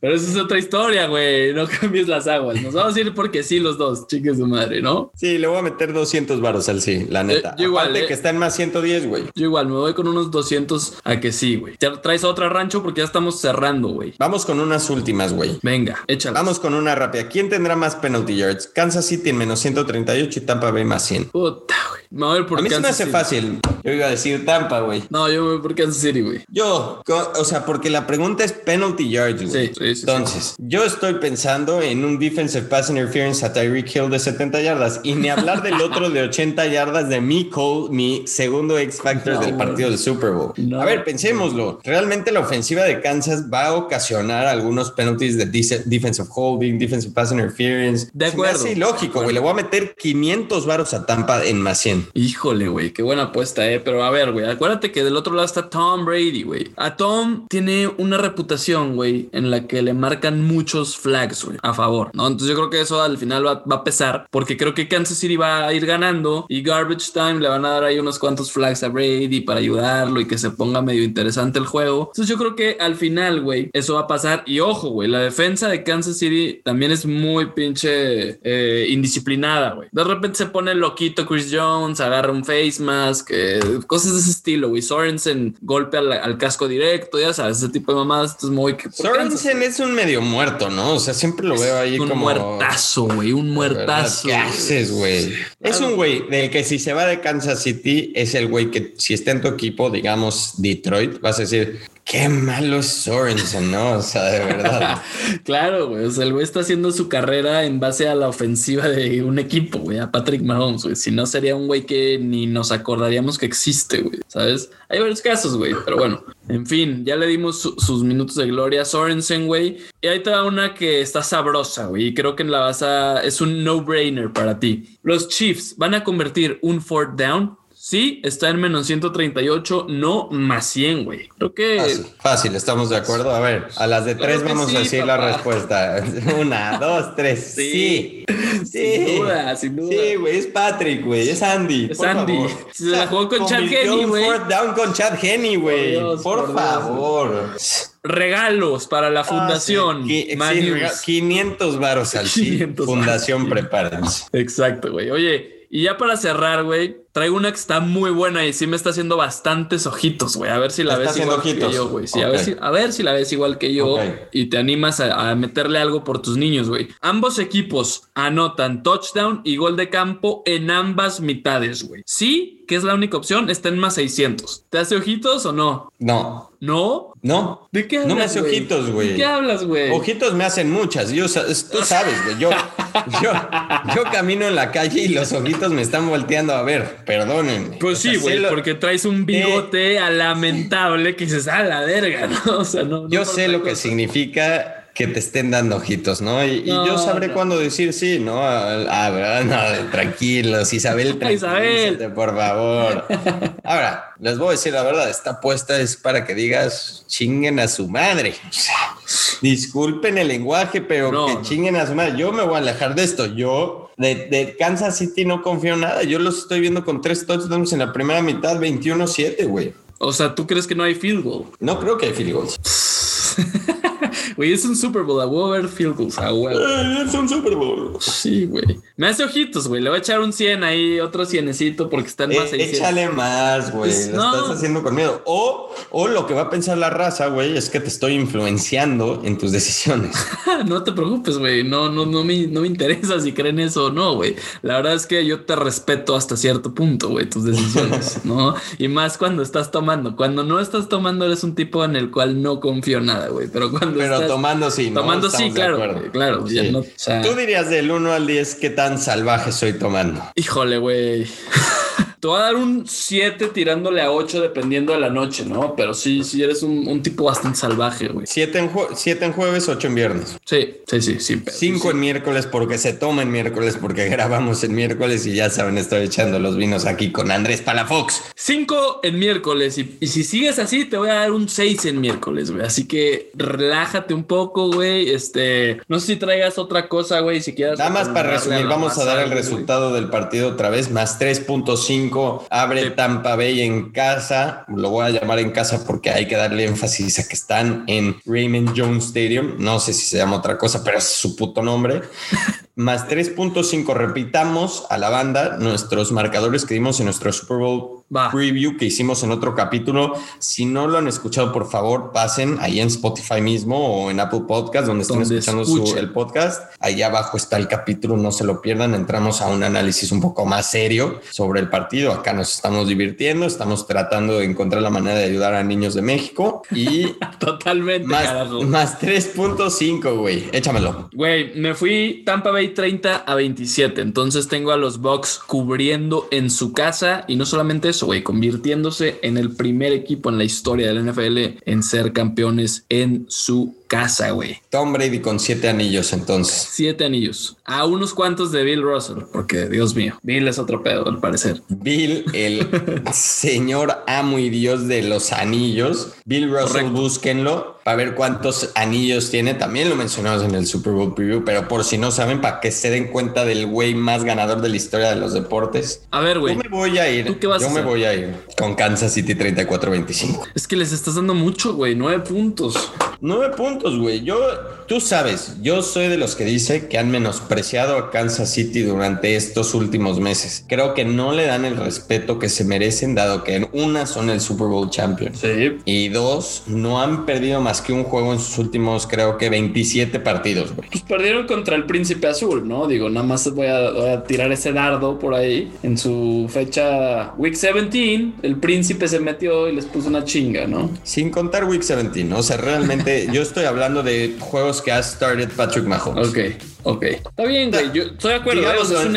Speaker 1: Pero eso es otra historia, güey. No cambies las aguas. Nos vamos a ir porque sí, los dos, chiques de madre, ¿no?
Speaker 2: Sí, le voy a meter 200 varos al sí, la neta. yo igual. Eh. que está en más 110, güey.
Speaker 1: Yo igual, me voy con unos 200 a que sí, güey. ¿Te traes otra rancho? Porque ya estamos cerrando, güey.
Speaker 2: Vamos con unas últimas, güey.
Speaker 1: Venga, échale.
Speaker 2: Vamos con una rápida. ¿Quién tendrá más penalty yards? Kansas City en menos 138 y Tampa Bay más 100.
Speaker 1: Puta, güey. Me voy por
Speaker 2: a mí se me
Speaker 1: Kansas
Speaker 2: hace
Speaker 1: City.
Speaker 2: fácil. Yo iba a decir Tampa, güey.
Speaker 1: No, yo me voy por Kansas City, güey.
Speaker 2: Yo, o sea, porque la pregunta es penalty yards, güey.
Speaker 1: Sí, sí, sí,
Speaker 2: Entonces, yo estoy pensando en un defensive pass interference a Tyreek Hill de 70 yardas y ni hablar del otro de 80 yardas de mi Cole, mi segundo X Factor
Speaker 1: No,
Speaker 2: del partido del Super Bowl.
Speaker 1: No.
Speaker 2: A ver, pensémoslo. Realmente la ofensiva de Kansas va a ocasionar algunos penalties de defensive holding, defensive pass interference.
Speaker 1: De acuerdo.
Speaker 2: hace ilógico, güey. Le voy a meter 500 varos a Tampa en más 100.
Speaker 1: Híjole, güey, qué buena apuesta, eh. Pero a ver, güey, acuérdate que del otro lado está Tom Brady, güey. A Tom tiene una reputación, güey, en la que le marcan muchos flags, güey, a favor, ¿no? Entonces yo creo que eso al final va, va a pesar, porque creo que Kansas City va a ir ganando y Garbage Time le van a dar ahí unos cuantos flags a Brady para ayudarlo y que se ponga medio interesante el juego. Entonces yo creo que al final, güey, eso va a pasar. Y ojo, güey, la defensa de Kansas City también es muy pinche eh, indisciplinada, güey. De repente se pone loquito Chris Jones, agarra un face mask, eh, cosas de ese estilo, güey. Sorensen golpe al, al casco directo, ya sabes, ese tipo de mamadas. Esto es muy...
Speaker 2: Sorensen es un medio muerto, ¿no? O sea, siempre lo veo ahí
Speaker 1: un
Speaker 2: como...
Speaker 1: muertazo, güey, un muertazo.
Speaker 2: ¿Qué haces, güey? Es un güey del que si se va de Kansas City es el güey que si está en tu equipo, digamos Detroit, vas a decir, qué malo es Sorensen, ¿no? O sea, de verdad. *laughs*
Speaker 1: Claro, güey. O sea, el güey está haciendo su carrera en base a la ofensiva de un equipo, güey, a Patrick Mahomes, güey. Si no, sería un güey que ni nos acordaríamos que existe, güey. ¿Sabes? Hay varios casos, güey. Pero bueno, en fin, ya le dimos su- sus minutos de gloria a Sorensen, güey. Y ahí te una que está sabrosa, güey. Y creo que la vas a. Es un no-brainer para ti. Los Chiefs van a convertir un fourth down. Sí, está en menos 138, no más 100, güey. Creo que.
Speaker 2: Fácil, fácil, estamos de acuerdo. A ver, a las de tres vamos
Speaker 1: sí,
Speaker 2: a decir la respuesta. *laughs* Una, dos, tres.
Speaker 1: Sí.
Speaker 2: Sí.
Speaker 1: Sin duda, sin duda.
Speaker 2: Sí, güey, es Patrick, güey, es Andy.
Speaker 1: Es Andy.
Speaker 2: favor.
Speaker 1: Se la jugó con Chad
Speaker 2: un
Speaker 1: güey.
Speaker 2: down con Chad Henney, güey. Por,
Speaker 1: por Dios.
Speaker 2: favor.
Speaker 1: regalos para la fundación.
Speaker 2: Ah, sí. Sí,
Speaker 1: News.
Speaker 2: rega- 500 varos al *laughs* sí.
Speaker 1: 500
Speaker 2: Fundación. Prepárense.
Speaker 1: Exacto, güey. Oye, y ya para cerrar, güey, traigo una que está muy buena y sí me está haciendo bastantes ojitos, güey. A ver si la
Speaker 2: ¿Te está
Speaker 1: ves igual que yo, güey. Sí, a, ver si, a ver si la ves igual que yo y te animas a, a meterle algo por tus niños, güey. Ambos equipos anotan touchdown y gol de campo en ambas mitades, güey. Sí, que es la única opción, está en más 600. ¿Te hace ojitos o no?
Speaker 2: No,
Speaker 1: ¿No?
Speaker 2: no.
Speaker 1: ¿De qué hablas?
Speaker 2: No me hace ojitos, güey.
Speaker 1: ¿De qué hablas, güey?
Speaker 2: Ojitos me hacen muchas. Yo, tú sabes, güey. Yo, yo, yo camino en la calle y los ojitos me están volteando a ver. Perdónenme.
Speaker 1: Pues
Speaker 2: O
Speaker 1: sí, güey,
Speaker 2: lo-
Speaker 1: porque traes un bigote a lamentable que dices, a la verga, *laughs* ¿no? O sea, no.
Speaker 2: Yo sé lo que significa que te estén dando ojitos, ¿no? Y, yo sabré
Speaker 1: no.
Speaker 2: cuándo decir sí, ¿no? Ah, ¿verdad? No, tranquilos, Isabel, *laughs*
Speaker 1: Isabel.
Speaker 2: por favor. *laughs* Ahora, les voy a decir la verdad, esta apuesta es para que digas chinguen a su madre. O sea, disculpen el lenguaje, pero
Speaker 1: No,
Speaker 2: que chinguen a su madre. Yo me voy a alejar de esto. Yo de, de Kansas City no confío en nada. Yo los estoy viendo con tres touchdowns en la primera mitad, 21-7, güey.
Speaker 1: O sea, ¿tú crees que no hay field goal?
Speaker 2: No creo que hay field goals. *laughs*
Speaker 1: Güey, es un Super Bowl, a huevo ver field goals, a huevo.
Speaker 2: Eh, Es un Super Bowl.
Speaker 1: Sí, güey. Me hace ojitos, güey. Le voy a echar un 100 ahí, otro cienecito porque están más
Speaker 2: Eh,
Speaker 1: 600.
Speaker 2: échale más, güey.
Speaker 1: Pues,
Speaker 2: Lo
Speaker 1: no.
Speaker 2: estás haciendo con miedo. O, o lo que va a pensar la raza, güey, es que te estoy influenciando en tus decisiones. *laughs*
Speaker 1: no te preocupes, güey. No, no, no me, no me interesa si creen eso o no, güey. La verdad es que yo te respeto hasta cierto punto, güey, tus decisiones, *laughs* ¿no? Y más cuando estás tomando. Cuando no estás tomando, eres un tipo en el cual no confío nada, güey. Pero cuando
Speaker 2: Pero
Speaker 1: estás
Speaker 2: tomando sí, ¿no?
Speaker 1: tomando sí,
Speaker 2: Estamos de
Speaker 1: claro, claro. ya
Speaker 2: Sí.
Speaker 1: no- o sea,
Speaker 2: Tú dirías del 1 al 10 qué tan salvaje soy tomando.
Speaker 1: híjole, güey. Te voy a dar un 7 tirándole a 8 dependiendo de la noche, ¿no? Pero sí, sí eres un, un tipo bastante salvaje, güey.
Speaker 2: 7 en, jue- siete en jueves, 8 en viernes.
Speaker 1: Sí, sí, sí, sí. pero-
Speaker 2: 5 en miércoles porque se toma en miércoles porque *laughs* grabamos en miércoles y ya saben, estoy echando los vinos aquí con Andrés Palafox.
Speaker 1: 5 en miércoles y, y si sigues así te voy a dar un 6 en miércoles, güey. Así que relájate un poco, güey. Este, no sé si traigas otra cosa, güey, si quieras.
Speaker 2: Nada más para resumir, vamos a dar el
Speaker 1: güey.
Speaker 2: resultado del partido otra vez, más 3.5, abre. Tampa Bay en casa, lo voy a llamar en casa porque hay que darle énfasis a que están en Raymond Jones Stadium, no sé si se llama otra cosa, pero es su puto nombre. *laughs* más 3.5. Repitamos a la banda nuestros marcadores que dimos en nuestro Super Bowl preview que hicimos en otro capítulo. Si no lo han escuchado, por favor, pasen ahí en Spotify mismo o en Apple Podcast, donde estén escuchando el podcast. Ahí abajo está el capítulo, no se lo pierdan. Entramos a un análisis un poco más serio sobre el partido. Acá nos estamos divirtiendo, estamos tratando de encontrar la manera de ayudar a niños de México y *laughs*
Speaker 1: totalmente
Speaker 2: más, más 3.5, güey. Échamelo.
Speaker 1: Güey, me fui Tampa Bay 30 a 27. Entonces tengo a los Bucks cubriendo en su casa y no solamente eso, convirtiéndose en el primer equipo en la historia del NFL en ser campeones en su casa, güey.
Speaker 2: Tom Brady con siete anillos entonces.
Speaker 1: Siete anillos. A unos cuantos de Bill Russell, porque Dios mío, Bill es otro pedo al parecer.
Speaker 2: Bill, el *laughs* señor amo y Dios de los anillos. Bill Russell, búsquenlo para ver cuántos anillos tiene. También lo mencionamos en el Super Bowl Preview, pero por si no saben, para que se den cuenta del güey más ganador de la historia de los deportes.
Speaker 1: A ver, güey.
Speaker 2: Yo me voy a ir. ¿Tú qué vas Yo me voy a ir con Kansas City 34-25.
Speaker 1: Es que les estás dando mucho, güey. Nueve puntos.
Speaker 2: Nueve puntos, güey. Yo, tú sabes, yo soy de los que dice que han menospreciado a Kansas City durante estos últimos meses. Creo que no le dan el respeto que se merecen, dado que en una son el Super Bowl champion.
Speaker 1: Sí.
Speaker 2: Y dos, no han perdido más que un juego en sus últimos, creo que 27 partidos, güey.
Speaker 1: Pues perdieron contra el Príncipe Azul, ¿no? Digo, nada más voy a, voy a tirar ese dardo por ahí. En su fecha Week 17, el Príncipe se metió y les puso una chinga, ¿no?
Speaker 2: Sin contar Week 17, o sea, realmente yo estoy *laughs* hablando de juegos que ha started Patrick Mahomes.
Speaker 1: Ok. Ok. Está bien, güey. Yo estoy de acuerdo.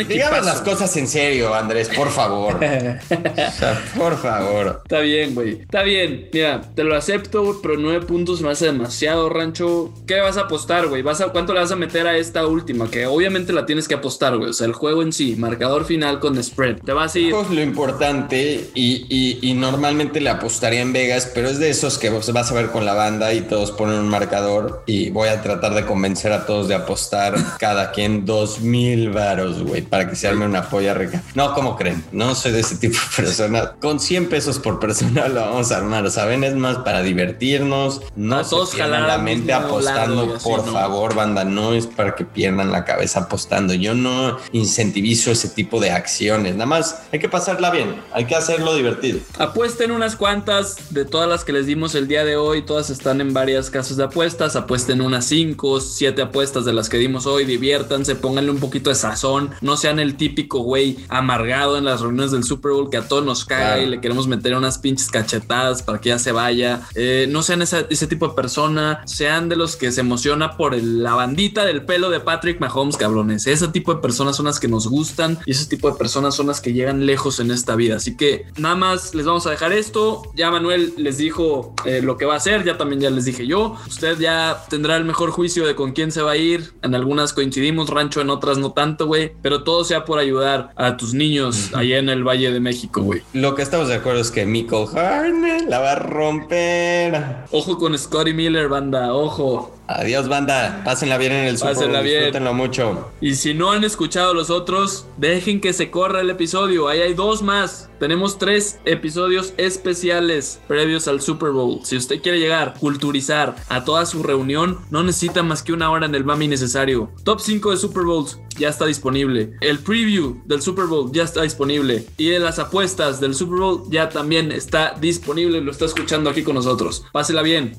Speaker 2: Digamos, las cosas en serio, Andrés, por favor. *laughs* por favor.
Speaker 1: Está bien, güey. Está bien. Mira, te lo acepto, pero nueve puntos me hace demasiado, Rancho. ¿Qué vas a apostar, güey? ¿Vas a, ¿Cuánto le vas a meter a esta última? Que obviamente la tienes que apostar, güey. O sea, el juego en sí, marcador final con spread. Te vas a ir.
Speaker 2: Es lo importante y, y, normalmente le apostaría en Vegas, pero es de esos que vas a ver con la banda y todos ponen un marcador y voy a tratar de convencer a todos de apostar cada quien dos mil varos, güey, para que se arme una polla rica. No, ¿cómo creen? No soy de ese tipo de persona. Con 100 pesos por persona lo vamos a armar, ¿saben? Es más para divertirnos. No todos la mente apostando, por favor, banda. No es para que pierdan la cabeza apostando. Yo no incentivizo ese tipo de acciones. Nada más hay que pasarla bien. Hay que hacerlo divertido.
Speaker 1: Apuesten unas cuantas de todas las que les dimos el día de hoy. Todas están en varias casas de apuestas. Apuesten unas 5, 7 apuestas de las que dimos hoy diviértanse, pónganle un poquito de sazón, no sean el típico güey amargado en las reuniones del Super Bowl que a todos nos cae y le queremos meter unas pinches cachetadas para que ya se vaya. Eh, no sean ese, tipo de persona, sean de los que se emociona por la bandita del pelo de Patrick Mahomes, cabrones. Ese tipo de personas son las que nos gustan y ese tipo de personas son las que llegan lejos en esta vida. Así que nada más les vamos a dejar esto. Ya Manuel les dijo eh, lo que va a hacer, ya también ya les dije yo. Usted ya tendrá el mejor juicio de con quién se va a ir en algunas coincidimos, Rancho, en otras no tanto, güey. Pero todo sea por ayudar a tus niños allá en el Valle de México, güey.
Speaker 2: Lo que estamos de acuerdo es que Michael Harney la va a romper.
Speaker 1: Ojo con Scotty Miller, banda, ojo.
Speaker 2: Adiós, banda. Pásenla bien en el Super Pásenla bien. Disfrútenlo mucho.
Speaker 1: Y si no han escuchado los otros, dejen que se corra el episodio. Ahí hay dos más. Tenemos tres episodios especiales previos al Super Bowl. Si usted quiere llegar, culturizar a toda su reunión, no necesita más que una hora en el Mami necesario. Top 5 de Super Bowls ya está disponible. El preview del Super Bowl ya está disponible. Y de las apuestas del Super Bowl ya también está disponible. Lo está escuchando aquí con nosotros. Pásela bien.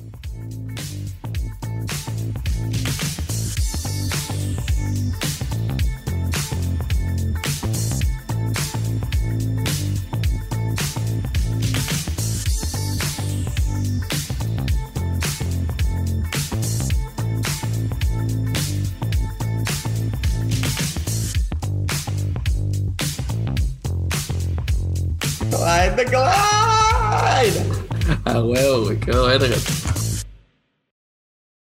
Speaker 2: The glide.
Speaker 1: A huevo, güey, quedó verga.